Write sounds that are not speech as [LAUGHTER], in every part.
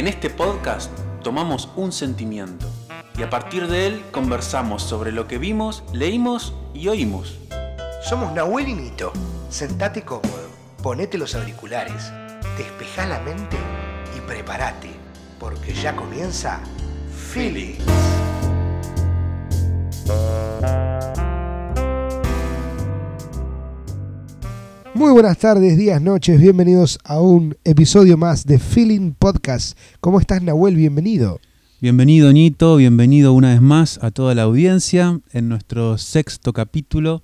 En este podcast tomamos un sentimiento y a partir de él conversamos sobre lo que vimos, leímos y oímos. Somos Nahuel y Nito. Sentate cómodo, ponete los auriculares, despejá la mente y prepárate, porque ya comienza Feelings. Muy buenas tardes, días, noches, bienvenidos a un episodio más de Feeling Podcast. ¿Cómo estás, Nahuel? Bienvenido. Bienvenido, Nito, bienvenido una vez más a toda la audiencia en nuestro sexto capítulo.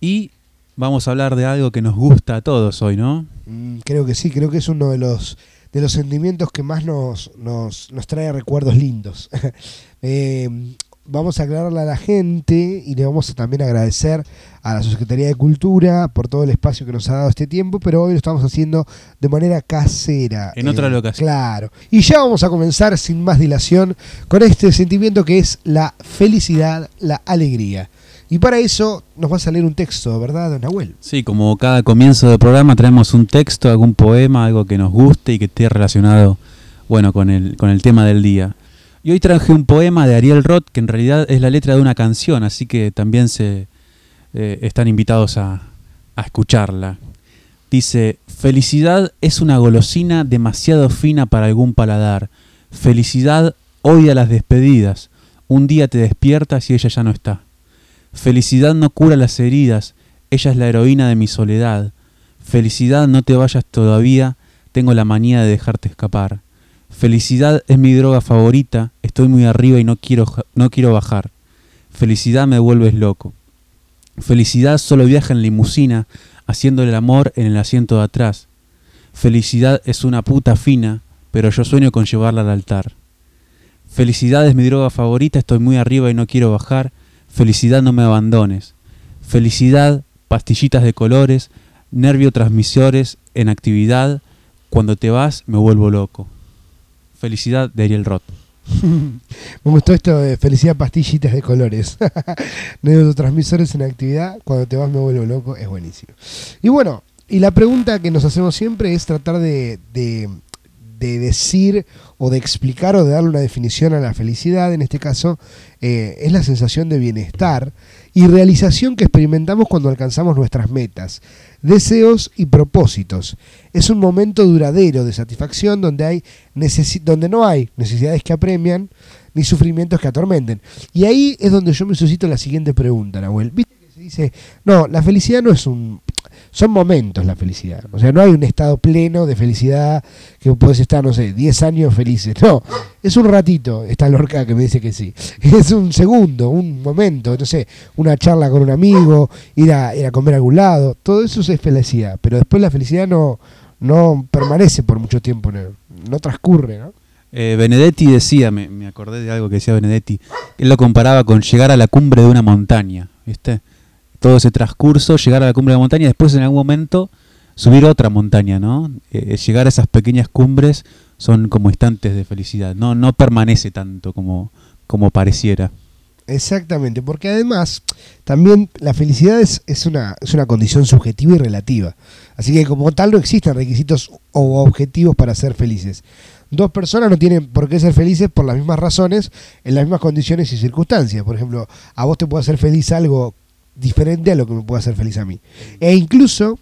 Y vamos a hablar de algo que nos gusta a todos hoy, ¿no? Mm, creo que sí, creo que es uno de los, de los sentimientos que más nos, nos, nos trae recuerdos lindos. [LAUGHS] Eh, vamos a aclararle a la gente y le vamos a también agradecer a la Secretaría de Cultura por todo el espacio que nos ha dado este tiempo, pero hoy lo estamos haciendo de manera casera. En otra Eh, locación. Claro. Y ya vamos a comenzar sin más dilación con este sentimiento que es la felicidad, la alegría. Y para eso nos va a salir un texto, ¿verdad, Nahuel? Sí, como cada comienzo de programa traemos un texto, algún poema, algo que nos guste y que esté relacionado, bueno, con el, con el tema del día. Y hoy traje un poema de Ariel Roth, que en realidad es la letra de una canción, así que también se eh, están invitados a, a escucharla. Dice, felicidad es una golosina demasiado fina para algún paladar. Felicidad odia las despedidas. Un día te despiertas y ella ya no está. Felicidad no cura las heridas, ella es la heroína de mi soledad. Felicidad no te vayas todavía, tengo la manía de dejarte escapar. Felicidad es mi droga favorita, estoy muy arriba y no quiero, no quiero bajar. Felicidad me vuelves loco. Felicidad solo viaja en limusina, haciéndole el amor en el asiento de atrás. Felicidad es una puta fina, pero yo sueño con llevarla al altar. Felicidad es mi droga favorita, estoy muy arriba y no quiero bajar. Felicidad no me abandones. Felicidad, pastillitas de colores, nerviotransmisores en actividad. Cuando te vas me vuelvo loco. Felicidad de Ariel Roth. [LAUGHS] Me gustó esto de felicidad pastillitas de colores. [LAUGHS] Neurotransmisores en actividad, cuando te vas me vuelvo loco, es buenísimo. Y bueno, y la pregunta que nos hacemos siempre es tratar de, de- de decir o de explicar o de darle una definición a la felicidad. En este caso, eh, es la sensación de bienestar y realización que experimentamos cuando alcanzamos nuestras metas, deseos y propósitos. Es un momento duradero de satisfacción donde, hay donde no hay necesidades que apremian ni sufrimientos que atormenten. Y ahí es donde yo me suscito la siguiente pregunta, Nahuel. ¿Viste que se dice, no, la felicidad no es un... Son momentos la felicidad. O sea, no hay un estado pleno de felicidad que puedes estar, no sé, 10 años felices. No, es un ratito. Está Lorca que me dice que sí. [LAUGHS] Es un segundo, un momento, no sé, una charla con un amigo, ir a, ir a comer a algún lado. Todo eso es felicidad. Pero después la felicidad no, no permanece por mucho tiempo, no, no transcurre, ¿no? Eh, Benedetti decía, me, me acordé de algo que decía Benedetti, él lo comparaba con llegar a la cumbre de una montaña, ¿viste? Todo ese transcurso, llegar a la cumbre de la montaña después en algún momento subir otra montaña, ¿no? Eh, llegar a esas pequeñas cumbres son como instantes de felicidad, no, no permanece tanto como, como pareciera. Exactamente, porque además también la felicidad es, es, una, es una condición subjetiva y relativa. Así que como tal no existen requisitos o objetivos para ser felices. Dos personas no tienen por qué ser felices por las mismas razones, en las mismas condiciones y circunstancias. Por ejemplo, a vos te puede hacer feliz algo diferente a lo que me puede hacer feliz a mí. E incluso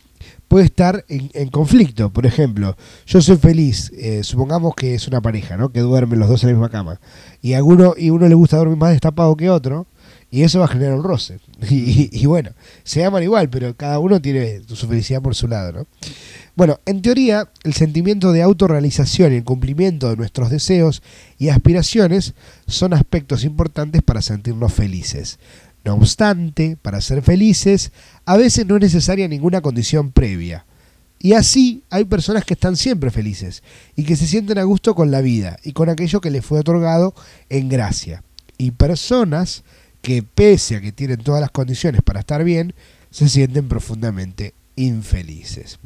puede estar en, conflicto. Por ejemplo, yo soy feliz, eh, supongamos que es una pareja, ¿no? Que duermen los dos en la misma cama. Y a uno, y uno le gusta dormir más destapado que otro, y eso va a generar un roce. [LAUGHS] Y bueno, se aman igual, pero cada uno tiene su felicidad por su lado, ¿no? Bueno, en teoría, el sentimiento de autorrealización y el cumplimiento de nuestros deseos y aspiraciones son aspectos importantes para sentirnos felices. No obstante, para ser felices, a veces no es necesaria ninguna condición previa. Y así hay personas que están siempre felices y que se sienten a gusto con la vida y con aquello que les fue otorgado en gracia. Y personas que pese a que tienen todas las condiciones para estar bien, se sienten profundamente infelices.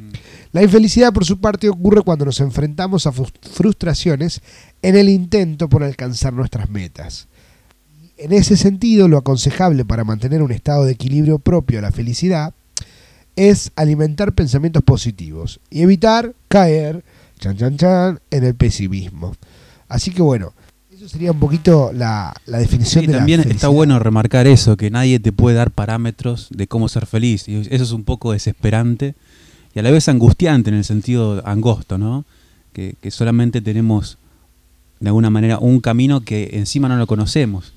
La infelicidad, por su parte, ocurre cuando nos enfrentamos a frus- frustraciones en el intento por alcanzar nuestras metas. En ese sentido, lo aconsejable para mantener un estado de equilibrio propio a la felicidad es alimentar pensamientos positivos y evitar caer chan, chan, chan, en el pesimismo. Así que bueno, eso sería un poquito la, la definición Sí, de también la está felicidad. bueno remarcar eso, que nadie te puede dar parámetros de cómo ser feliz. Y eso es un poco desesperante y a la vez angustiante en el sentido angosto, ¿no? Que, que solamente tenemos de alguna manera un camino que encima no lo conocemos.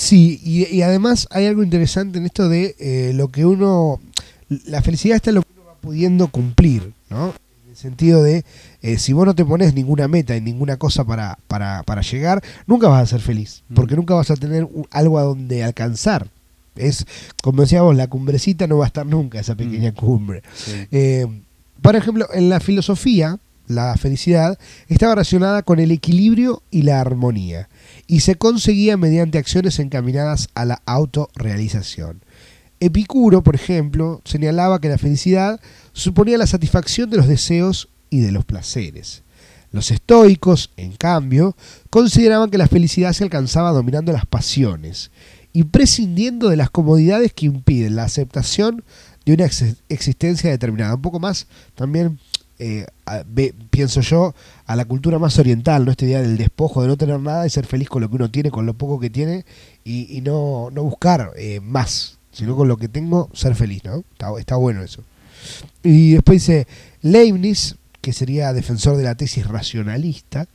Sí, y, y además hay algo interesante en esto de eh, lo que uno. La felicidad está en lo que uno va pudiendo cumplir, ¿no? En el sentido de, eh, si vos no te pones ninguna meta y ninguna cosa para, para, para llegar, nunca vas a ser feliz, Mm. porque nunca vas a tener un- algo a donde alcanzar. Es, como decíamos, la cumbrecita no va a estar nunca, esa pequeña Mm. cumbre. Eh, por ejemplo, en la filosofía, la felicidad estaba relacionada con el equilibrio y la armonía, y se conseguía mediante acciones encaminadas a la autorrealización. Epicuro, por ejemplo, señalaba que la felicidad suponía la satisfacción de los deseos y de los placeres. Los estoicos, en cambio, consideraban que la felicidad se alcanzaba dominando las pasiones y prescindiendo de las comodidades que impiden la aceptación de una ex- existencia determinada. Un poco más también, eh, pienso yo, a la cultura más oriental, ¿no? Esta idea del despojo, de no tener nada y ser feliz con lo que uno tiene, con lo poco que tiene y, no, no buscar eh, más, sino con lo que tengo, ser feliz, ¿no? Está, bueno eso. Y después dice, Leibniz, que sería defensor de la tesis racionalista,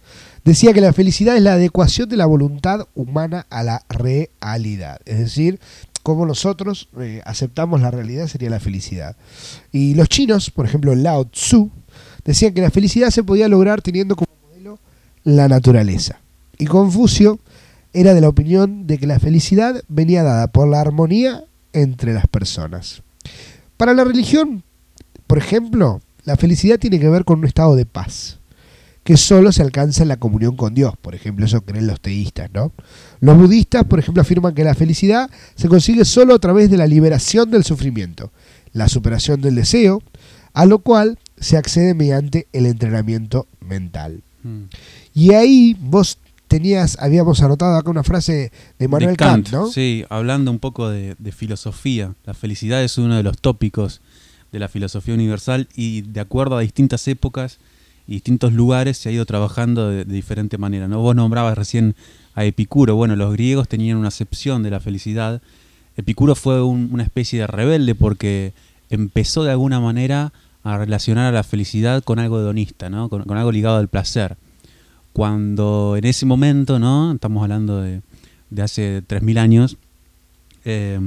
decía que la felicidad es la adecuación de la voluntad humana a la realidad. Es decir, como nosotros eh, aceptamos la realidad sería la felicidad. Y los chinos, por ejemplo Lao Tzu, decían que la felicidad se podía lograr teniendo como modelo la naturaleza. Y Confucio era de la opinión de que la felicidad venía dada por la armonía entre las personas. Para la religión, por ejemplo, la felicidad tiene que ver con un estado de paz, que solo se alcanza en la comunión con Dios, por ejemplo, eso creen los teístas, ¿no? Los budistas, por ejemplo, afirman que la felicidad se consigue solo a través de la liberación del sufrimiento, la superación del deseo, a lo cual se accede mediante el entrenamiento mental. Mm. Y ahí vos tenías, habíamos anotado acá una frase de Manuel De Kant, ¿no? Sí, hablando un poco de, de filosofía. La felicidad es uno de los tópicos de la filosofía universal y de acuerdo a distintas épocas y distintos lugares se ha ido trabajando de, de diferente manera. ¿no? Vos nombrabas recién a Epicuro. Bueno, los griegos tenían una acepción de la felicidad. Epicuro fue un- una especie de rebelde porque empezó de alguna manera a relacionar a la felicidad con algo hedonista, ¿no? con, algo ligado al placer. Cuando en ese momento, ¿no? estamos hablando de, de hace 3.000 años, eh,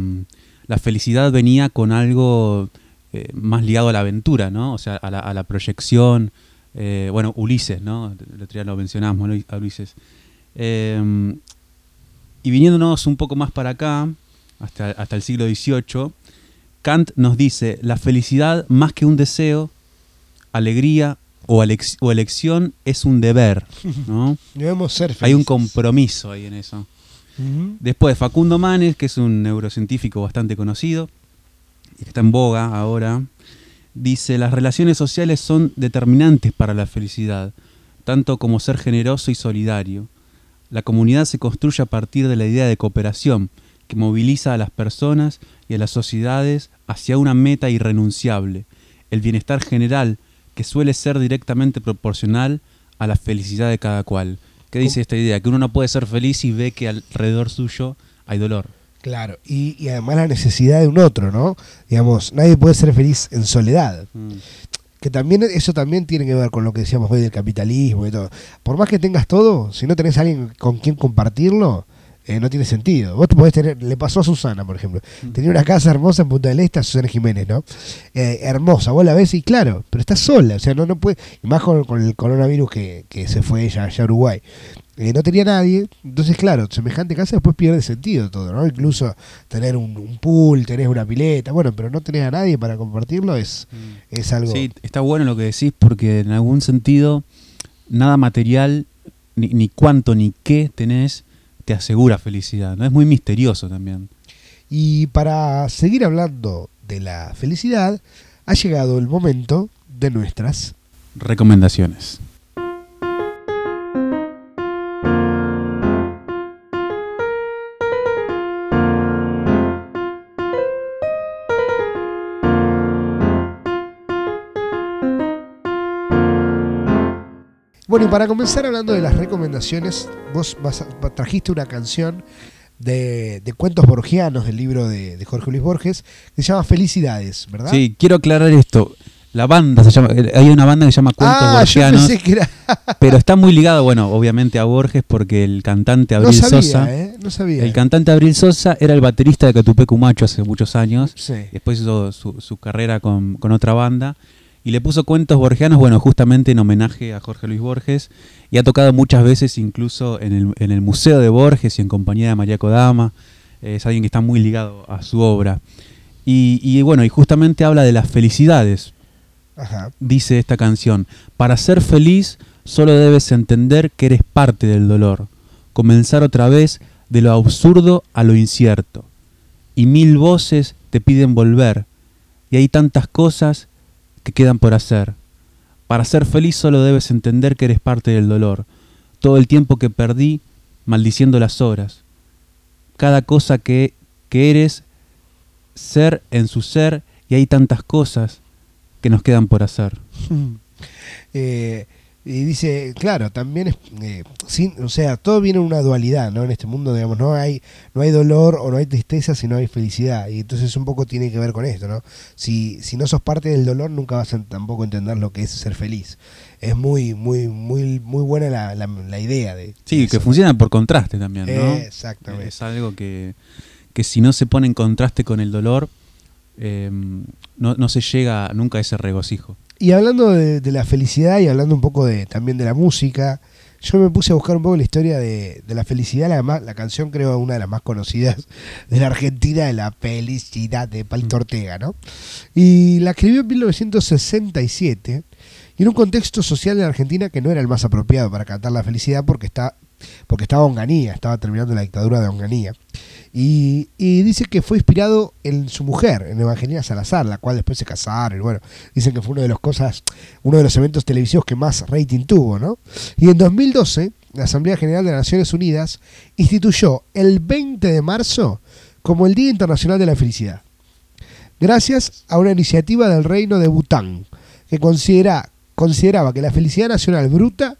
la felicidad venía con algo eh, más ligado a la aventura, ¿no? O sea, a la, proyección. eh, bueno, Ulises, ¿no? El otro día lo mencionamos, a Ulises. Eh, y viniéndonos un poco más para acá, hasta el siglo XVIII, Kant nos dice, la felicidad más que un deseo, alegría o, elec- o elección es un deber, [LAUGHS] ¿no? Debemos ser felices. Hay un compromiso ahí en eso. Después Facundo Manes, que es un neurocientífico bastante conocido y que está en boga ahora, dice, las relaciones sociales son determinantes para la felicidad, tanto como ser generoso y solidario. La comunidad se construye a partir de la idea de cooperación, que moviliza a las personas y a las sociedades hacia una meta irrenunciable, el bienestar general, que suele ser directamente proporcional a la felicidad de cada cual. ¿Qué dice esta idea? Que uno no puede ser feliz y ve que alrededor suyo hay dolor. Claro, y, y además la necesidad de un otro, ¿no? Digamos, nadie puede ser feliz en soledad. Mm. Que también eso también tiene que ver con lo que decíamos hoy del capitalismo y todo. Por más que tengas todo, si no tenés a alguien con quien compartirlo, eh, no tiene sentido. Vos te podés tener, le pasó a Susana, por ejemplo. Tenía una casa hermosa en Punta del Este, a Susana Jiménez, ¿no? Eh, hermosa, vos la ves y claro, pero está sola, o sea, no, no puede, y más con, con el coronavirus que, que se fue ella allá a Uruguay. Eh, no tenía nadie, entonces claro, semejante casa después pierde sentido todo, ¿no? Incluso tener un, un pool, tenés una pileta, bueno, pero no tenés a nadie para compartirlo es, es algo... Sí, está bueno lo que decís porque en algún sentido nada material, ni, ni cuánto ni qué tenés, te asegura felicidad. ¿no? Es muy misterioso también. Y para seguir hablando de la felicidad, ha llegado el momento de nuestras Recomendaciones. Bueno, y para comenzar hablando de las recomendaciones, vos vas a- trajiste una canción de, de cuentos borgianos del libro de, de Jorge Luis Borges que se llama Felicidades, ¿verdad? Sí, quiero aclarar esto. La banda se llama, eh, hay una banda que se llama Cuentos ah, yo Borgianos, pensé que era. pero está muy ligado, bueno, obviamente a Borges porque el cantante No Abril sabía, Sosa, ¿eh? No sabía. el cantante Abril Sosa era el baterista de Catupecu Macho hace muchos años. Sí. Después hizo su, su carrera con, con otra banda y le puso cuentos borgianos, bueno, justamente en homenaje a Jorge Luis Borges. Y ha tocado muchas veces incluso en el, en el Museo de Borges y en compañía de María Kodama. Es alguien que está muy ligado a su obra. Y, y bueno, y justamente habla de las felicidades, Ajá. dice esta canción. Para ser feliz solo debes entender que eres parte del dolor. Comenzar otra vez de lo absurdo a lo incierto. Y mil voces te piden volver. Y hay tantas cosas que quedan por hacer. Para ser feliz solo debes entender que eres parte del dolor. Todo el tiempo que perdí maldiciendo las horas. Cada cosa que, que eres, ser en su ser, y hay tantas cosas que nos quedan por hacer. [LAUGHS] Eh, y dice, claro, también es, eh, sin, o sea, todo viene en una dualidad, ¿no? En este mundo, digamos, no hay, no hay dolor o no hay tristeza, sino hay felicidad. Y entonces un poco tiene que ver con esto, ¿no? Si, si no sos parte del dolor, nunca vas a tampoco entender lo que es ser feliz. Es muy, muy, muy, muy buena la, la, la idea de. Sí, de que eso. funciona por contraste también, ¿no? Exactamente. Es algo que, que si no se pone en contraste con el dolor, eh, no, no se llega nunca a ese regocijo. Y hablando de, de la felicidad y hablando un poco de, también de la música, yo me puse a buscar un poco la historia de, de la felicidad, la, más- la canción creo una de las más conocidas [LAUGHS] de la Argentina, de la felicidad de Palito Ortega, ¿no? Y la escribió en 1967 y en un contexto social de la Argentina que no era el más apropiado para cantar la felicidad porque está porque estaba Onganía, estaba terminando la dictadura de Onganía. Y, dice que fue inspirado en su mujer, en Evangelina Salazar, la cual después se casaron. Y bueno, dicen que fue uno de los cosas, uno de los eventos televisivos que más rating tuvo, ¿no? Y en 2012, la Asamblea General de las Naciones Unidas instituyó el 20 de marzo como el Día Internacional de la Felicidad. Gracias a una iniciativa del reino de Bután, que considera, consideraba que la felicidad nacional bruta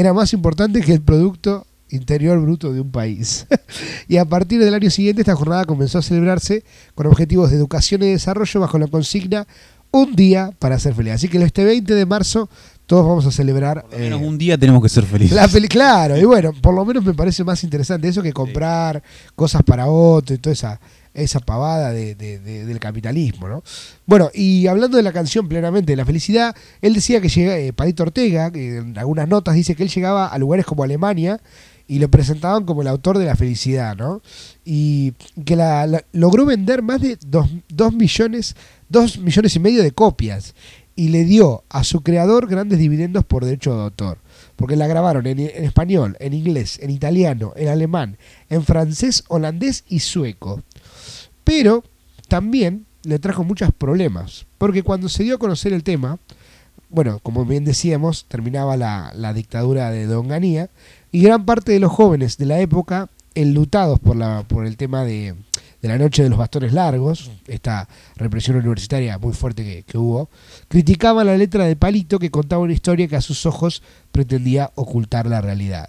era más importante que el Producto Interior Bruto de un país. [LAUGHS] y a partir del año siguiente esta jornada comenzó a celebrarse con objetivos de educación y desarrollo bajo la consigna Un día para ser feliz. Así que este 20 de marzo todos vamos a celebrar... Por lo menos eh, un día tenemos que ser felices. la fel- claro, y bueno, por lo menos me parece más interesante eso que comprar cosas para otro y toda esa, esa pavada de- de- de- del capitalismo, ¿no? Bueno, y hablando de la canción plenamente de la felicidad, él decía que llega, eh, Palito Ortega, que en algunas notas dice que él llegaba a lugares como Alemania y lo presentaban como el autor de la felicidad, ¿no? Y que logró vender más de dos, dos millones, dos millones y medio de copias y le dio a su creador grandes dividendos por derecho de autor. Porque la grabaron en español, en inglés, en italiano, en alemán, en francés, holandés y sueco. Pero también le trajo muchos problemas. Porque cuando se dio a conocer el tema, bueno, como bien decíamos, terminaba la, la dictadura de Donganía y gran parte de los jóvenes de la época, enlutados por, la, por el tema de, de la noche de los bastones largos, esta represión universitaria muy fuerte que, que hubo, criticaban la letra de Palito que contaba una historia que a sus ojos pretendía ocultar la realidad.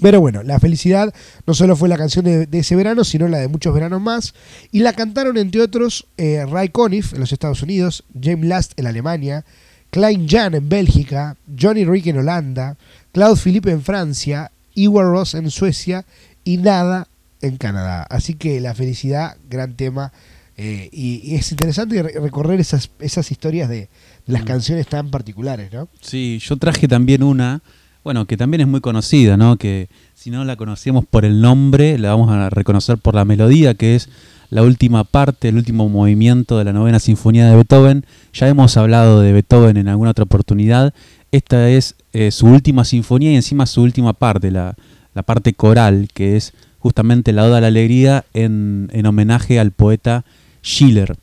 Pero bueno, la felicidad no solo fue la canción de, de ese verano, sino la de muchos veranos más. Y la cantaron, entre otros, eh, Ray Conniff en los Estados Unidos, James Last en Alemania, Klein Jan en Bélgica, Johnny Rick en Holanda, Claude Philippe en Francia, Iwer Ross en Suecia y Nada en Canadá. Así que la felicidad, gran tema. eh, y, y es interesante re- recorrer esas, esas historias de, de las Mm. canciones tan particulares, ¿no? Sí, yo traje también una, bueno, que también es muy conocida, ¿no? Que si no la conocíamos por el nombre, la vamos a reconocer por la melodía, que es la última parte, el último movimiento de la novena sinfonía de Beethoven. Ya hemos hablado de Beethoven en alguna otra oportunidad. Esta es eh, su última sinfonía y encima su última parte, la, parte coral, que es justamente la Oda a la Alegría en, en homenaje al poeta Schiller.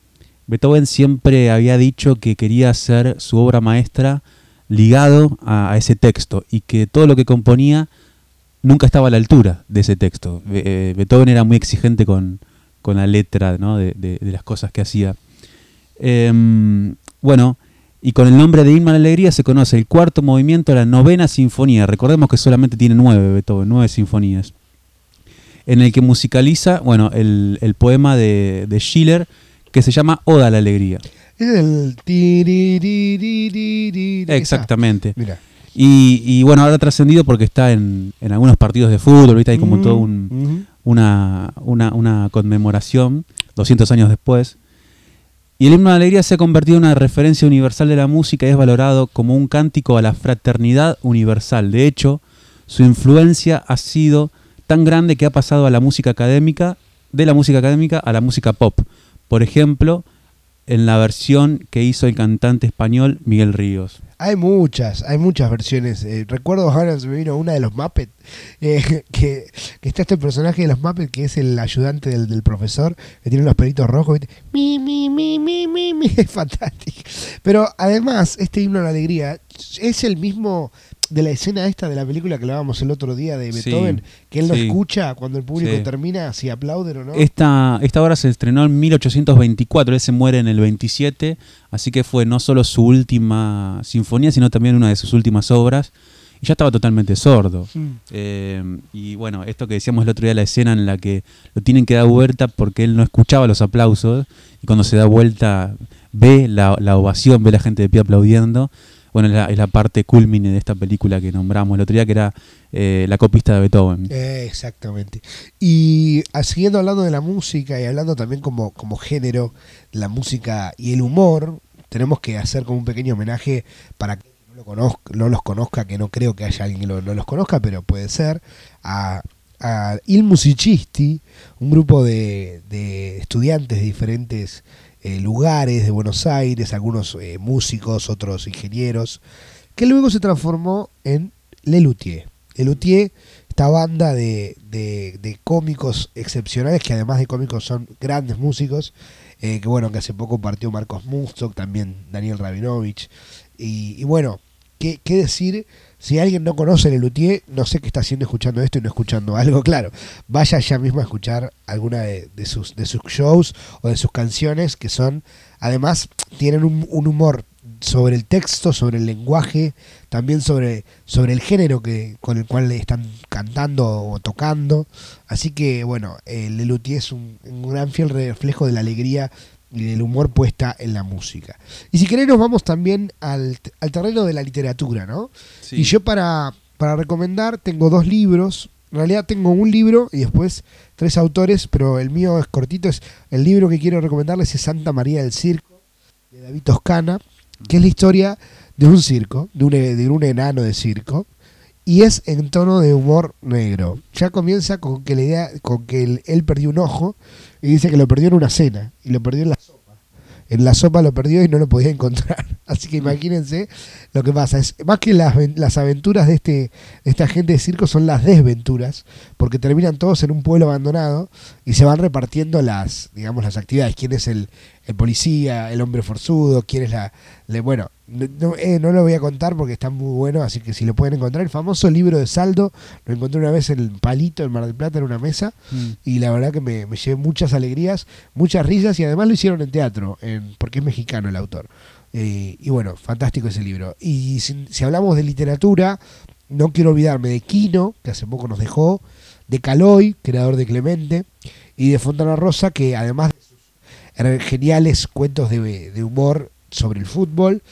Beethoven siempre había dicho que quería hacer su obra maestra ligado a, ese texto y que todo lo que componía nunca estaba a la altura de ese texto. Eh, Beethoven era muy exigente con, con la letra ¿no? de, de- las cosas que hacía. Em, bueno, Y con el nombre de Himno la Alegría se conoce el cuarto movimiento de la novena sinfonía. Recordemos que solamente tiene nueve, Beethoven, nueve sinfonías. En el que musicaliza, bueno, el, el poema de, de Schiller que se llama Oda a la Alegría. Es el Exactamente. Mira. Y, bueno, ahora trascendido porque está en, en algunos partidos de fútbol, ¿viste? Hay como Mm, todo una, una, una conmemoración 200 años después. Y el himno de alegría se ha convertido en una referencia universal de la música y es valorado como un cántico a la fraternidad universal. De hecho, su influencia ha sido tan grande que ha pasado a la música académica, de la música académica a la música pop. Por ejemplo, en la versión que hizo el cantante español Miguel Ríos. Hay muchas, hay muchas versiones. Eh, recuerdo ahora se me vino una de los Muppets, eh, [LAUGHS] que, está este personaje de los Muppets que es el ayudante del, profesor, que tiene los pelitos rojos. Mi, mi, mi, mi, mi, mi. [LAUGHS] Es fantástico. Pero además, este himno a la alegría es el mismo de la escena esta de la película que hablábamos el otro día de Sí, Beethoven, que él no sí. escucha cuando el público Sí. termina, si aplauden o no. Esta, esta obra se estrenó en 1824, él se muere en el 27, así que fue no solo su última sinfonía, sino también una de sus últimas obras, y ya estaba totalmente sordo. Mm. Eh, y bueno, esto que decíamos el otro día, la escena en la que lo tienen que dar vuelta porque él no escuchaba los aplausos, y cuando se da vuelta ve la, la ovación, ve la gente de pie aplaudiendo. Bueno, es la, parte culmine de esta película que nombramos el otro día, que era eh, La copista de Beethoven. Exactamente. Y ah, siguiendo hablando de la música y hablando también como, como género, la música y el humor, tenemos que hacer como un pequeño homenaje para que no, lo conozca, no los conozca, que no creo que haya alguien que lo- no los conozca, pero puede ser, a, a Il Musicisti, un grupo de, de estudiantes de diferentes eh, lugares de Buenos Aires, algunos eh, músicos, otros ingenieros, que luego se transformó en Lelutier. Lelutier, esta banda de, de- de cómicos excepcionales, que además de cómicos son grandes músicos, eh, que bueno, que hace poco partió Marcos Mustok, también Daniel Rabinovich, y, y bueno, ¿qué, decir? Si alguien no conoce Lelutier, no sé qué está haciendo escuchando esto y no escuchando algo, claro, vaya ya mismo a escuchar alguna de, sus, de sus shows o de sus canciones, que son, además, tienen un, un humor sobre el texto, sobre el lenguaje, también sobre, sobre el género que, con el cual le están cantando o tocando. Así que, bueno, el Lelutier es un, un gran fiel reflejo de la alegría y del humor puesta en la música. Y si querés nos vamos también al, al terreno de la literatura, ¿no? Sí. Y yo para, para recomendar tengo dos libros. En realidad tengo un libro y después tres autores, pero el mío es cortito. Es el libro que quiero recomendarles es Santa María del Circo, de David Toscana, que es la historia de un circo, de un, de un enano de circo, y es en tono de humor negro. Ya comienza con que la idea, con que él, perdió un ojo y dice que lo perdió en una cena y lo perdió en la sopa. En la sopa lo perdió y no lo podía encontrar. [LAUGHS] Así que imagínense lo que pasa. Es más que las, las aventuras de este de esta gente de circo son las desventuras, porque terminan todos en un pueblo abandonado y se van repartiendo las, digamos, las actividades. ¿Quién es el, el policía, el hombre forzudo? ¿Quién es la, le- bueno, no, eh, no lo voy a contar porque está muy bueno, así que si lo pueden encontrar, el famoso libro de saldo, lo encontré una vez en el palito en Mar del Plata en una mesa Mm. y la verdad que me, me llevé muchas alegrías, muchas risas y además lo hicieron en teatro, en- porque es mexicano el autor. Eh, y bueno, fantástico ese libro. Y si, si hablamos de literatura, no quiero olvidarme de Quino, que hace poco nos dejó, de Caloy, creador de Clemente, y de Fontana Rosa, que además geniales cuentos de, de humor sobre el fútbol,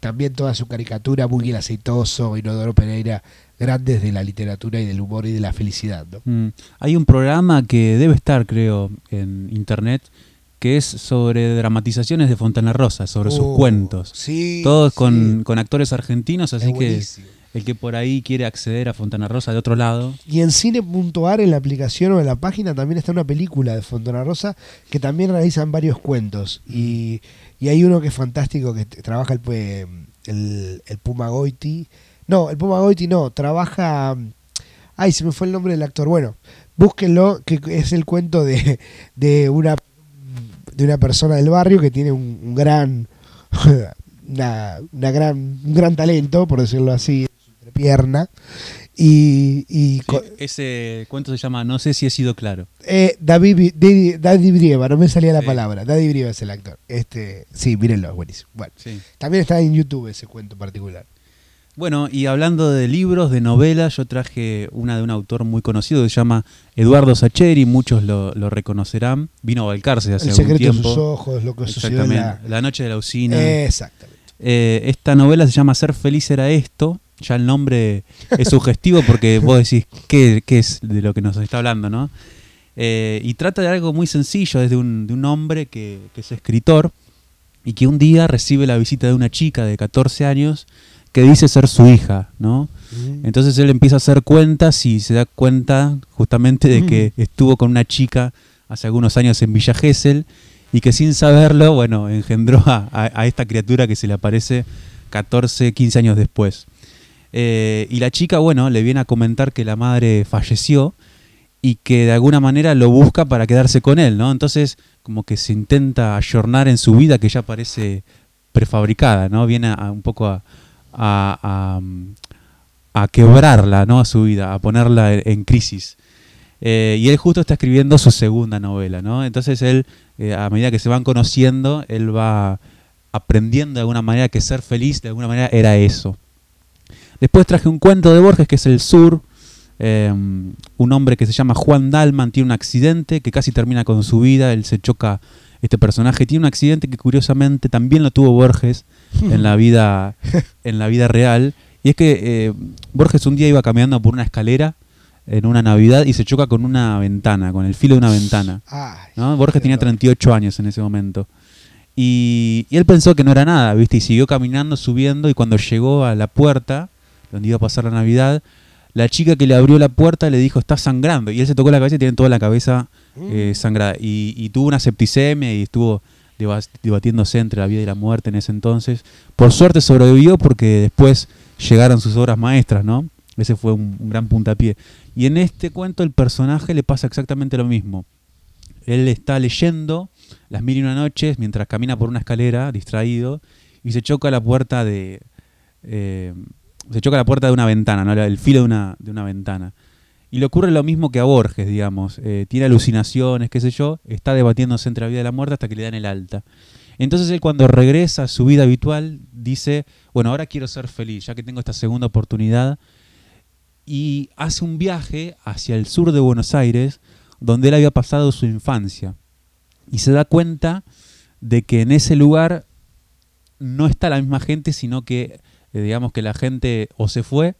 también toda su caricatura, muy aceitoso, Inodoro Pereira, grandes de la literatura y del humor y de la felicidad. ¿no? Mm. Hay un programa que debe estar, creo, en internet, que es sobre dramatizaciones de Fontana Rosa, sobre sus Oh, cuentos. Sí, Todos sí. con, con actores argentinos, Es así que. El que por ahí quiere acceder a Fontana Rosa de otro lado. Y en cine.ar, en la aplicación o en la página, también está una película de Fontana Rosa que también realizan varios cuentos. Y, y hay uno que es fantástico, que trabaja el, pues, el, el Puma Goiti. No, el Puma Goiti no, trabaja... Ay, se me fue el nombre del actor. Bueno, búsquenlo, que es el cuento de, de una de una persona del barrio que tiene un, un gran [LAUGHS] una, una gran un gran talento por decirlo así en su pierna Y, y Sí, co- ese cuento se llama No sé si he sido claro. eh, David, Vi- Di- Daddy Brieva, no me salía la Sí. palabra. Daddy Brieva es el actor. Este, sí, mírenlo, es buenísimo. Bueno, Sí. también está en YouTube ese cuento particular. Bueno, y hablando de libros, de novelas, yo traje una de un autor muy conocido que se llama Eduardo Sacheri, muchos lo, lo reconocerán. Vino a Balcarce hace El algún secreto de tiempo. sus ojos, lo que sucedió en. La... noche de la usina. Exactamente. Eh, esta novela se llama Ser feliz era esto. Ya el nombre es sugestivo porque vos decís qué, qué es de lo que nos está hablando, ¿no? Eh, y trata de algo muy sencillo, es de un, de un hombre que, que es escritor y que un día recibe la visita de una chica de 14 años que dice ser su hija, ¿no? Mm. Entonces él empieza a hacer cuentas y se da cuenta justamente de que estuvo con una chica hace algunos años en Villa Gesell y que sin saberlo, bueno, engendró a, a- a esta criatura que se le aparece 14, 15 años después. Eh, y la chica, bueno, le viene a comentar que la madre falleció y que de alguna manera lo busca para quedarse con él, ¿no? Entonces, como que se intenta ayornar en su vida que ya parece prefabricada, ¿no? Viene a, un poco a, a- a, quebrarla, ¿no? A su vida, a ponerla en, en crisis. Eh, y él justo está escribiendo su segunda novela, ¿no? Entonces él, eh, a medida que se van conociendo, él va aprendiendo de alguna manera que ser feliz de alguna manera era eso. Después traje un cuento de Borges que es El Sur. Eh, un hombre que se llama Juan Dalman tiene un accidente que casi termina con su vida. Él se choca, este personaje tiene un accidente que curiosamente también lo tuvo Borges [LAUGHS] en la vida, en la vida real. Y es que eh, Borges un día iba caminando por una escalera en una Navidad y se choca con una ventana, con el filo de una ventana. Borges tenía perdón. 38 años en ese momento. Y, y él pensó que no era nada, ¿viste? Y siguió caminando, subiendo, y cuando llegó a la puerta, donde iba a pasar la Navidad, la chica que le abrió la puerta le dijo, está sangrando. Y él se tocó la cabeza y tiene toda la cabeza eh, sangrada. Y, y tuvo una septicemia y estuvo deba- debatiéndose entre la vida y la muerte en ese entonces. Por suerte sobrevivió porque después llegaron sus obras maestras, ¿no? Ese fue un, un gran puntapié. Y en este cuento el personaje le pasa exactamente lo mismo. Él está leyendo las mil y una noches mientras camina por una escalera, distraído, y se choca a la puerta de. eh, se choca la puerta de una ventana, ¿no? el filo de una, de una ventana. Y le ocurre lo mismo que a Borges, digamos. Eh, tiene alucinaciones, qué sé yo, está debatiéndose entre la vida y la muerte hasta que le dan el alta. Entonces él cuando regresa a su vida habitual dice, bueno, ahora quiero ser feliz, ya que tengo esta segunda oportunidad, y hace un viaje hacia el sur de Buenos Aires, donde él había pasado su infancia. Y se da cuenta de que en ese lugar no está la misma gente, sino que eh, digamos que la gente o se fue,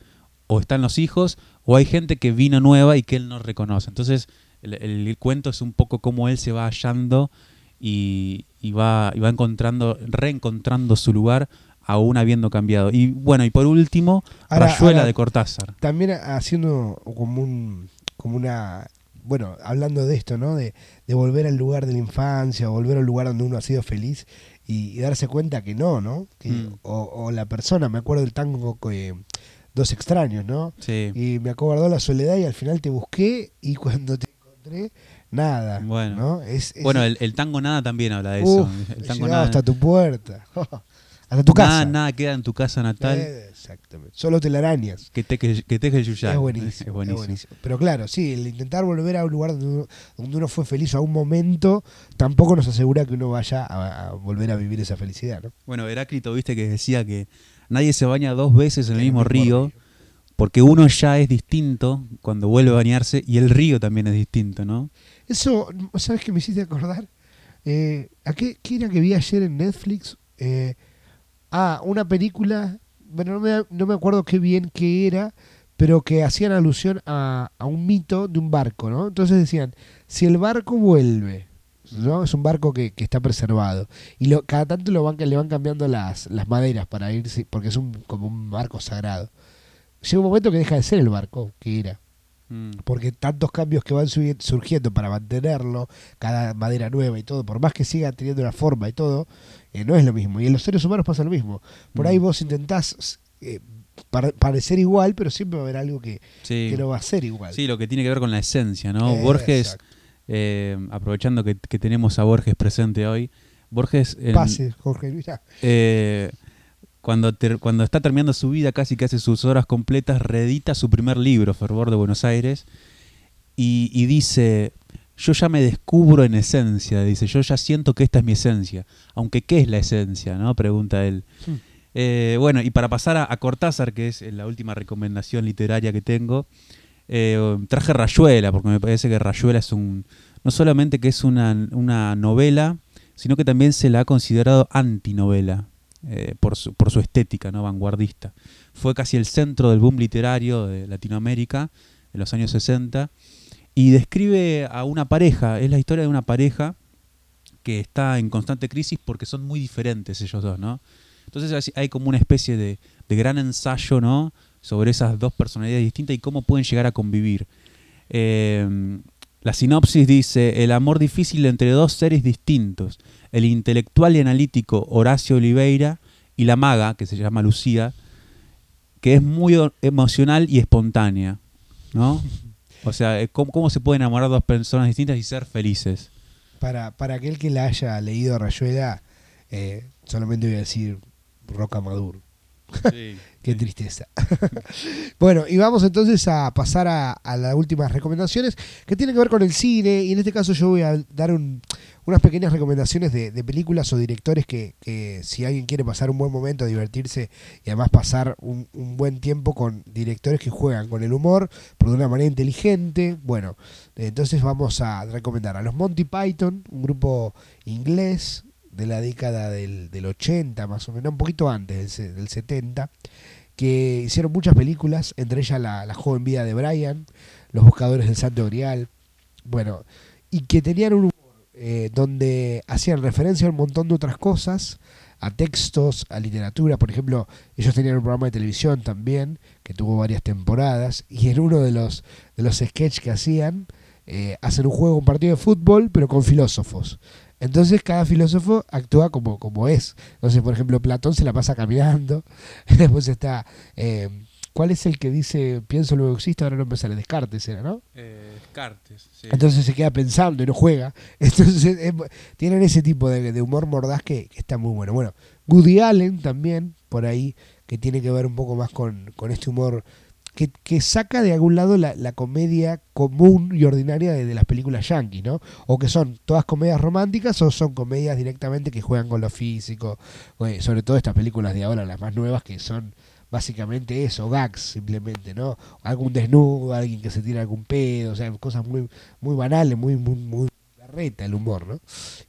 o están los hijos, o hay gente que vino nueva y que él no reconoce. Entonces el, el- el cuento es un poco cómo él se va hallando y, y va, y va encontrando, reencontrando su lugar aún habiendo cambiado. Y bueno, y por último, Ahora- Rayuela ahora- de Cortázar. También haciendo como un como una bueno, hablando de esto, ¿no? De, de volver al lugar de la infancia, volver al lugar donde uno ha sido feliz y, y darse cuenta que no, ¿no? Que, Mm. o, o la persona, me acuerdo del tango que Dos extraños, ¿no? Sí. Y me acobardó la soledad y al final te busqué y cuando te encontré, nada. Bueno. ¿no? Es, es- Bueno, el, el tango nada también habla de Uf, eso. El tango nada, hasta tu puerta, [LAUGHS] hasta tu nada, casa. nada queda en tu casa natal Eh, exactamente. Solo telarañas. que teje, que teje el yuyay. Es buenísimo, Es es buenísimo. Pero claro, sí, el intentar volver a un lugar donde uno, donde uno fue feliz a un momento, tampoco nos asegura que uno vaya a, a volver a vivir esa felicidad, ¿no? Bueno, Heráclito, viste que decía que nadie se baña dos veces en el mismo mismo río, río. porque uno ya es distinto cuando vuelve a bañarse y el río también es distinto, ¿no? Eso, ¿sabes qué me hiciste acordar? Eh, ¿A qué, qué era que vi ayer en Netflix? Eh, ah, una película, bueno, no me, no me acuerdo qué bien qué era, pero que hacían alusión a, a un mito de un barco, ¿no? Entonces decían, si el barco vuelve, ¿no? Es un barco que, que está preservado. Y lo, cada tanto lo van, le van cambiando las, las maderas para irse, porque es un, como un barco sagrado. Llega un momento que deja de ser el barco que era Mm. porque tantos cambios que van surgiendo para mantenerlo, cada madera nueva y todo, por más que siga teniendo una forma y todo, eh, no es lo mismo. Y en los seres humanos pasa lo mismo. Por ahí Mm. vos intentás eh, pare- parecer igual, pero siempre va a haber algo que, Sí. que no va a ser igual. Sí, lo que tiene que ver con la esencia, ¿no? Eh, Borges, eh, aprovechando que, que tenemos a Borges presente hoy, Borges en- Pase, Jorge, cuando, cuando está terminando su vida, casi que hace sus horas completas, reedita su primer libro, Fervor de Buenos Aires, y, dice, yo ya me descubro en esencia, dice, yo ya siento que esta es mi esencia, aunque ¿qué es la esencia? ¿no? Pregunta él. Hmm. Eh, bueno, y para pasar a, Cortázar, que es la última recomendación literaria que tengo, eh, traje Rayuela, porque me parece que Rayuela es un, no solamente que es una, una novela, sino que también se la ha considerado antinovela. Eh, por, su, por su estética ¿no? vanguardista. Fue casi el centro del boom literario de Latinoamérica en los años 60 y describe a una pareja, es la historia de una pareja que está en constante crisis porque son muy diferentes ellos dos, ¿no? Entonces hay como una especie de, gran ensayo, ¿no? Sobre esas dos personalidades distintas y cómo pueden llegar a convivir. Eh, la sinopsis dice, el amor difícil entre dos seres distintos, el intelectual y analítico Horacio Oliveira y la maga, que se llama Lucía, que es muy emocional y espontánea, ¿no? [LAUGHS] O sea, ¿cómo, se pueden enamorar dos personas distintas y ser felices? Para, para aquel que la haya leído Rayuela, eh, solamente voy a decir Roca Maduro. [LAUGHS] Qué tristeza. [LAUGHS] bueno, y vamos entonces a pasar a, las últimas recomendaciones que tienen que ver con el cine. Y en este caso yo voy a dar unas pequeñas recomendaciones de, películas o directores que, si alguien quiere pasar un buen momento, divertirse y además pasar un, buen tiempo con directores que juegan con el humor, pero de una manera inteligente. Bueno, entonces vamos a recomendar a los Monty Python, un grupo inglés de la década del, 80, más o menos, un poquito antes del, 70, que hicieron muchas películas, entre ellas la, joven vida de Brian, Los Buscadores del Santo Grial, bueno, y que tenían un eh, donde hacían referencia a un montón de otras cosas, a textos, a literatura, por ejemplo, ellos tenían un programa de televisión también, que tuvo varias temporadas, y en uno de los, de los sketches que hacían, eh, hacen un juego, un partido de fútbol, pero con filósofos. Entonces cada filósofo actúa como, como es. Entonces, por ejemplo, Platón se la pasa caminando. [LAUGHS] Después está... Eh, ¿Cuál es el que dice pienso luego existo? Ahora no me sale Descartes, ¿era, no? Eh, Descartes, sí. Entonces se queda pensando y no juega. [LAUGHS] Entonces tienen ese tipo de, humor mordaz que, está muy bueno. Bueno, Woody Allen también, por ahí, que tiene que ver un poco más con, con este humor que, saca de algún lado la, comedia común y ordinaria de, las películas yankees, ¿no? O que son todas comedias románticas o son comedias directamente que juegan con lo físico, sobre todo estas películas de ahora, las más nuevas, que son básicamente eso, gags simplemente, ¿no? Algún desnudo, alguien que se tira algún pedo, o sea, cosas muy, muy banales, muy, muy, muy reta el humor, ¿no?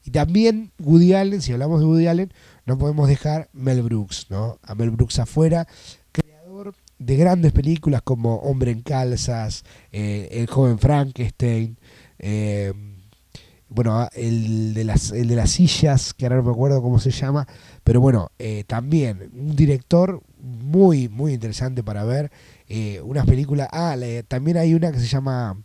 Y también Woody Allen, si hablamos de Woody Allen, no podemos dejar Mel Brooks, ¿no? A Mel Brooks afuera, de grandes películas como Hombre en Calzas, eh, El joven Frankenstein, eh, bueno, el de, las, el de las sillas, que ahora no me acuerdo cómo se llama, pero bueno, eh, también un director muy, muy interesante para ver. unas películas, ah, también hay una que se llama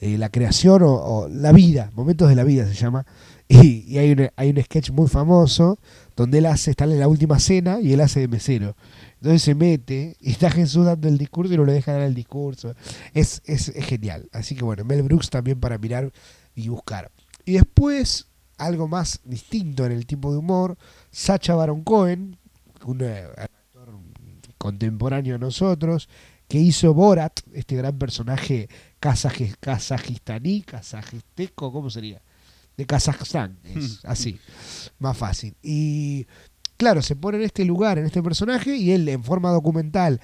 La creación o, La vida, Momentos de la vida se llama, [LAUGHS] y, hay, un, hay un sketch muy famoso donde él hace, está en la última cena y él hace de mesero. Entonces se mete y está Jesús dando el discurso y no le deja dar el discurso. Es, es, genial. Así que bueno, Mel Brooks también para mirar y buscar. Y después, algo más distinto en el tipo de humor, Sacha Baron Cohen, un eh, actor contemporáneo a nosotros, que hizo Borat, este gran personaje kazajistaní, kazajisteco, ¿cómo sería? De Kazajstán, es así, más fácil. Y claro, se pone en este lugar, en este personaje, y él en forma documental,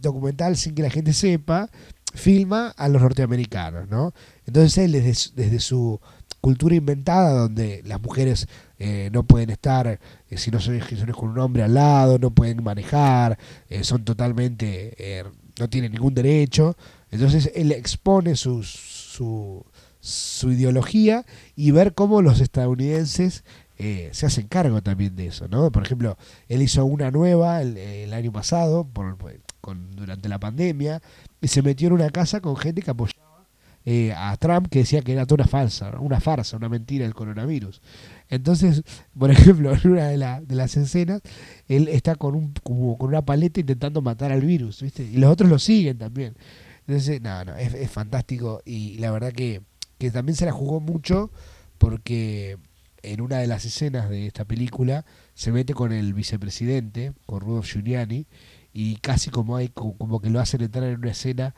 documental sin que la gente sepa, filma a los norteamericanos, ¿no? Entonces él desde, su cultura inventada, donde las mujeres eh, no pueden estar, eh, si no son, con un hombre al lado, no pueden manejar, eh, son totalmente, no tienen ningún derecho, entonces él expone su, su, su ideología y ver cómo los estadounidenses eh, se hacen cargo también de eso, ¿no? Por ejemplo, él hizo una nueva el, año pasado, por, con, durante la pandemia, y se metió en una casa con gente que apoyaba eh, a Trump, que decía que era toda una falsa, una farsa, una mentira el coronavirus. Entonces, por [LAUGHS] ejemplo, en una de, de las escenas, él está con, un, como con una paleta intentando matar al virus, ¿viste? Y los otros lo siguen también. Entonces, no, no, es, fantástico y la verdad que, que también se la jugó mucho porque en una de las escenas de esta película se mete con el vicepresidente, con Rudolf Giuliani, y casi como hay como que lo hacen entrar en una escena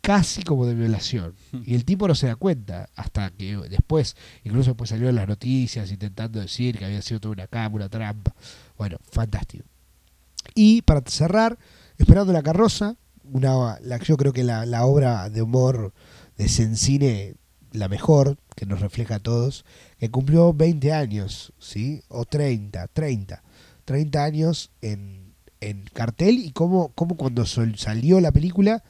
casi como de violación. Y el tipo no se da cuenta, hasta que después, incluso después salió en las noticias intentando decir que había sido toda una cama, una trampa. Bueno, fantástico. Y para cerrar, Esperando la carroza, una, la, yo creo que la, la obra de humor de Sensine, la mejor, que nos refleja a todos, que cumplió 20 años, ¿sí? O 30, 30. 30 años en, en cartel y cómo, cómo cuando salió la película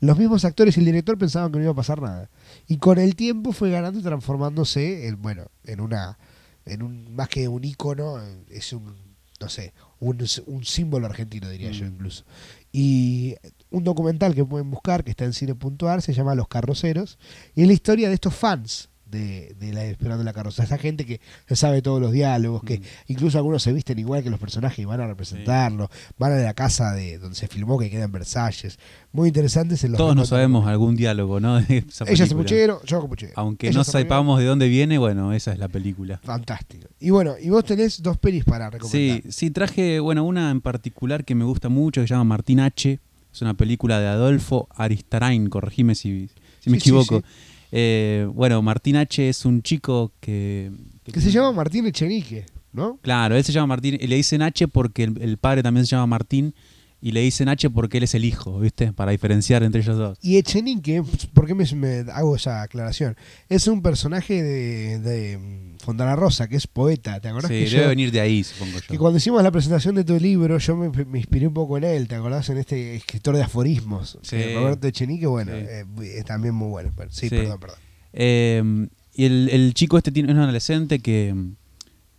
los mismos actores y el director pensaban que no iba a pasar nada. Y con el tiempo fue ganando y transformándose en, bueno, en una, en un, más que un ícono, es un, no sé, un, un símbolo argentino, diría yo mm. incluso. Y un documental que pueden buscar, que está en cine.ar, se llama Los Carroceros, y es la historia de estos fans de, de la Esperando la Carroza. Esa gente que se sabe todos los diálogos, que mm. incluso algunos se visten igual que los personajes y van a representarlo, van a la casa de donde se filmó que queda en Versalles. Muy interesantes. En los todos no sabemos algún diálogo, ¿no? [LAUGHS] Ella es puchero, yo puchero. Aunque no sepamos de dónde viene, bueno, esa es la película. Fantástico. Y bueno, y vos tenés dos pelis para recomendar. Sí, sí, traje, bueno, una en particular que me gusta mucho, que se llama Martín H. Es una película de Adolfo Aristarain, corregime si, si me equivoco. Eh, bueno, Martín H. es un chico que... Que, se llama Martín Echenique, ¿no? Claro, él se llama Martín, y le dicen H porque el, padre también se llama Martín, y le dicen H porque él es el hijo, ¿viste? Para diferenciar entre ellos dos. Y Echenique, ¿por qué me, hago esa aclaración? Es un personaje de Fontana Rosa, que es poeta, ¿te acordás? Sí, debe venir de ahí, supongo yo. Que cuando hicimos la presentación de tu libro, yo me, inspiré un poco en él, ¿te acordás? En este escritor de aforismos, sí. Roberto Echenique, bueno, eh, es también muy bueno. sí, perdón, perdón. Eh, y el, chico este tiene, es un adolescente que,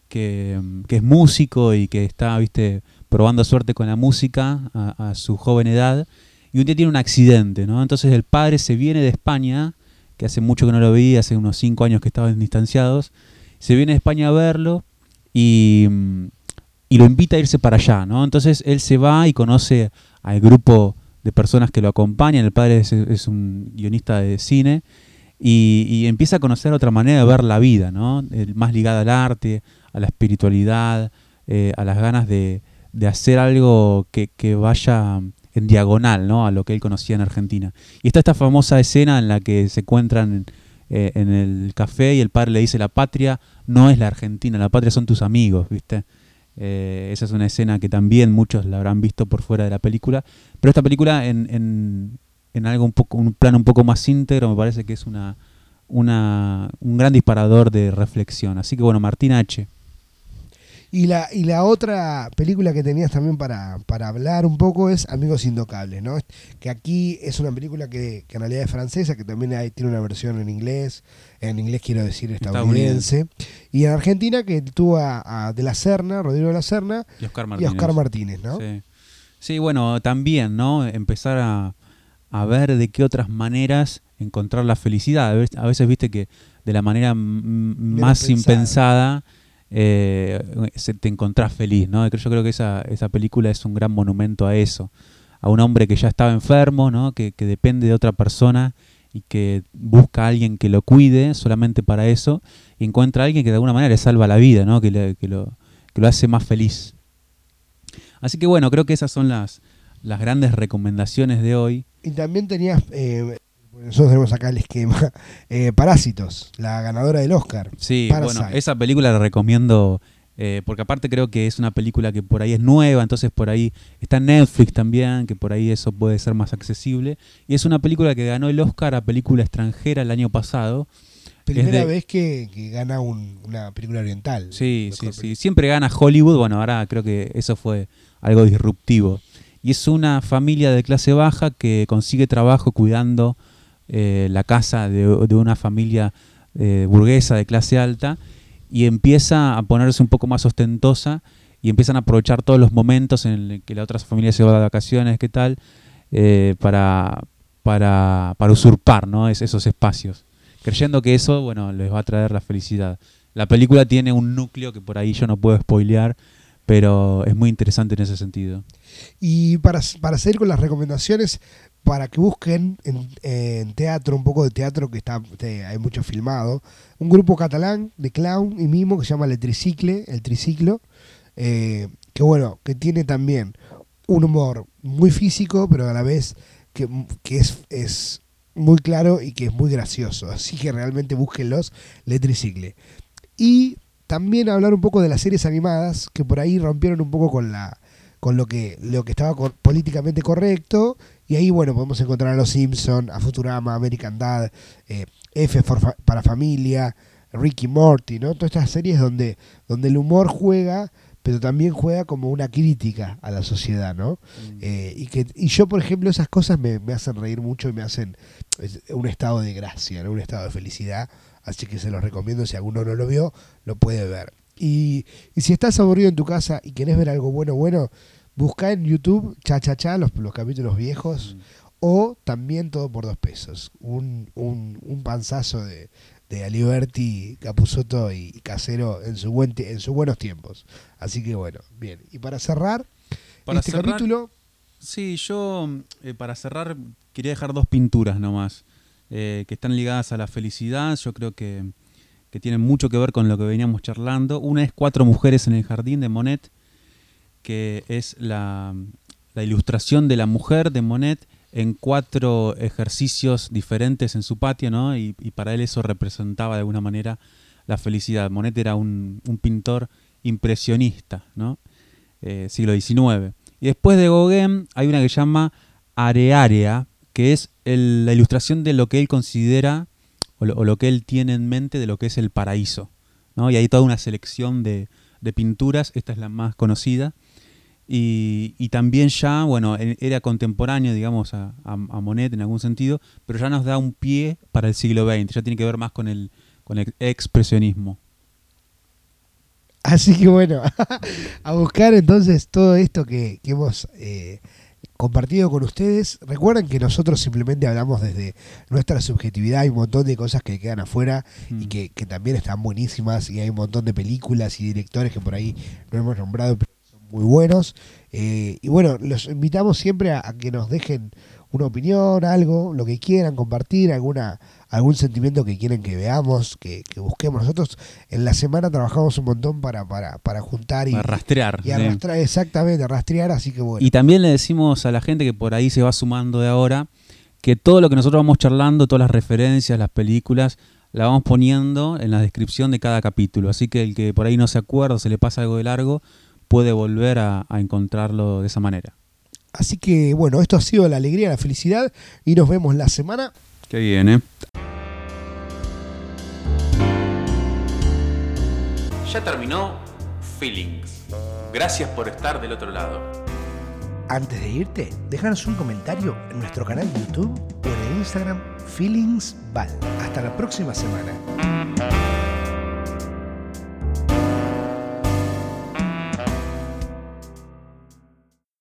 que, es músico y que está, viste, probando suerte con la música a, a su joven edad. Y un día tiene un accidente, ¿no? Entonces el padre se viene de España, que hace mucho que no lo vi, hace unos cinco años que estaban distanciados, se viene a España a verlo y, lo invita a irse para allá, ¿no? Entonces él se va y conoce al grupo de personas que lo acompañan, el padre es, un guionista de cine, y, empieza a conocer otra manera de ver la vida, ¿no? más ligada al arte, a la espiritualidad, eh, a las ganas de, hacer algo que, que, vaya en diagonal, ¿no? A lo que él conocía en Argentina. Y está esta famosa escena en la que se encuentran eh, en el café y el padre le dice, la patria no es la Argentina, la patria son tus amigos, ¿viste? Eh, esa es una escena que también muchos la habrán visto por fuera de la película, pero esta película en, en, en algo un poco, un plano un poco más íntegro me parece que es una, una, un gran disparador de reflexión. Así que bueno, Martín H. Y la, y la otra película que tenías también para, para hablar un poco es Amigos Indocables, ¿no? Que aquí es una película que, que en realidad es francesa, que también hay, tiene una versión en inglés, en inglés quiero decir estadounidense, y en Argentina que tuvo a, De la Serna, Rodrigo de la Serna y Oscar Martínez, Oscar Martínez ¿no? Sí. sí. bueno, también, ¿no? Empezar a, a ver de qué otras maneras encontrar la felicidad. A veces, viste que de la manera más impensada eh, te encontrás feliz, ¿no? Yo creo que esa, esa película es un gran monumento a eso, a un hombre que ya estaba enfermo, ¿no? Que, depende de otra persona y que busca a alguien que lo cuide solamente para eso y encuentra a alguien que de alguna manera le salva la vida, ¿no? Que, lo, que lo hace más feliz. Así que bueno, creo que esas son las, las grandes recomendaciones de hoy. Y también tenías eh, nosotros tenemos acá el esquema. [LAUGHS] Eh, Parásitos, la ganadora del Oscar. Sí, bueno, esa película la recomiendo eh, porque aparte creo que es una película que por ahí es nueva, entonces por ahí está Netflix también, que por ahí eso puede ser más accesible. Y es una película que ganó el Oscar a película extranjera el año pasado. Primera vez que, gana una película oriental. Sí, sí, sí. Siempre gana Hollywood, bueno, ahora creo que eso fue algo disruptivo. Y es una familia de clase baja que consigue trabajo cuidando eh, la casa de, una familia eh, burguesa de clase alta y empieza a ponerse un poco más ostentosa y empiezan a aprovechar todos los momentos en que la otra familia se va de vacaciones, qué tal, eh, para, para, para, usurpar ¿no? es, esos espacios, creyendo que eso bueno, les va a traer la felicidad. La película tiene un núcleo que por ahí yo no puedo spoilear, pero es muy interesante en ese sentido. Y para, para seguir con las recomendaciones, para que busquen en, teatro, un poco de teatro que está hay mucho filmado, un grupo catalán de clown y mimo que se llama El Tricicle, el Triciclo, eh, que bueno, que tiene también un humor muy físico, pero a la vez que, que es, es muy claro y que es muy gracioso. Así que realmente búsquenlos, Le Tricicle. Y también hablar un poco de las series animadas, que por ahí rompieron un poco con la con lo que, lo que estaba políticamente correcto. Y ahí, bueno, podemos encontrar a Los Simpson, a Futurama, American Dad, eh, F for para familia, Ricky Morty, ¿no? Todas estas series donde, donde el humor juega, pero también juega como una crítica a la sociedad, ¿no? Eh, y, que, y yo, por ejemplo, esas cosas me, me hacen reír mucho y me hacen un estado de gracia, ¿no? un estado de felicidad. Así que se los recomiendo, si alguno no lo vio, lo puede ver. Y, y si estás aburrido en tu casa y querés ver algo bueno, bueno, busca en YouTube Cha Cha Cha, los, los capítulos viejos, o también todo por dos pesos. Un, un, un panzazo de, de Aliberti, Capusotto y, y Casero en, su buen en sus buenos tiempos. Así que bueno, bien. Y para cerrar, Para este cerrar- capítulo, Sí, yo eh, para cerrar quería dejar dos pinturas nomás, eh, que están ligadas a la felicidad, yo creo que, que tienen mucho que ver con lo que veníamos charlando. Una es Cuatro mujeres en el jardín de Monet, que es la, ilustración de la mujer de Monet en cuatro ejercicios diferentes en su patio, ¿no? Y, para él eso representaba de alguna manera la felicidad. Monet era un, pintor impresionista, ¿no? Eh, siglo XIX. Y después de Gauguin hay una que llama Arearea, que es la ilustración de lo que él considera o lo, o lo que él tiene en mente de lo que es el paraíso. ¿no? Y hay toda una selección de, de pinturas, esta es la más conocida. Y, y también ya, bueno, en- era contemporáneo, digamos, a, a- a Monet en algún sentido, pero ya nos da un pie para el siglo XX, ya tiene que ver más con el, con el expresionismo. Así que bueno, [LAUGHS] a buscar entonces todo esto que, que hemos eh, compartido con ustedes. Recuerden que nosotros simplemente hablamos desde nuestra subjetividad, hay un montón de cosas que quedan afuera y Mm. que, que también están buenísimas y hay un montón de películas y directores que por ahí no hemos nombrado, muy buenos. Eh, y bueno, los invitamos siempre a, a que nos dejen una opinión, algo, lo que quieran compartir, alguna algún sentimiento que quieren que veamos, que, que busquemos. Nosotros en la semana trabajamos un montón para, para, para juntar y, Para rastrear. y arrastrar, exactamente, rastrear, así que bueno. Y también le decimos a la gente que por ahí se va sumando de ahora que todo lo que nosotros vamos charlando, todas las referencias, las películas, la vamos poniendo en la descripción de cada capítulo. Así que el que por ahí no se acuerda se le pasa algo de largo, puede volver a, a encontrarlo de esa manera. Así que bueno, esto ha sido la alegría, la felicidad y nos vemos la semana. Qué bien, ¿eh? Ya terminó Feelings. Gracias por estar del otro lado. Antes de irte, déjanos un comentario en nuestro canal de YouTube o en el Instagram Feelingsval. Hasta la próxima semana.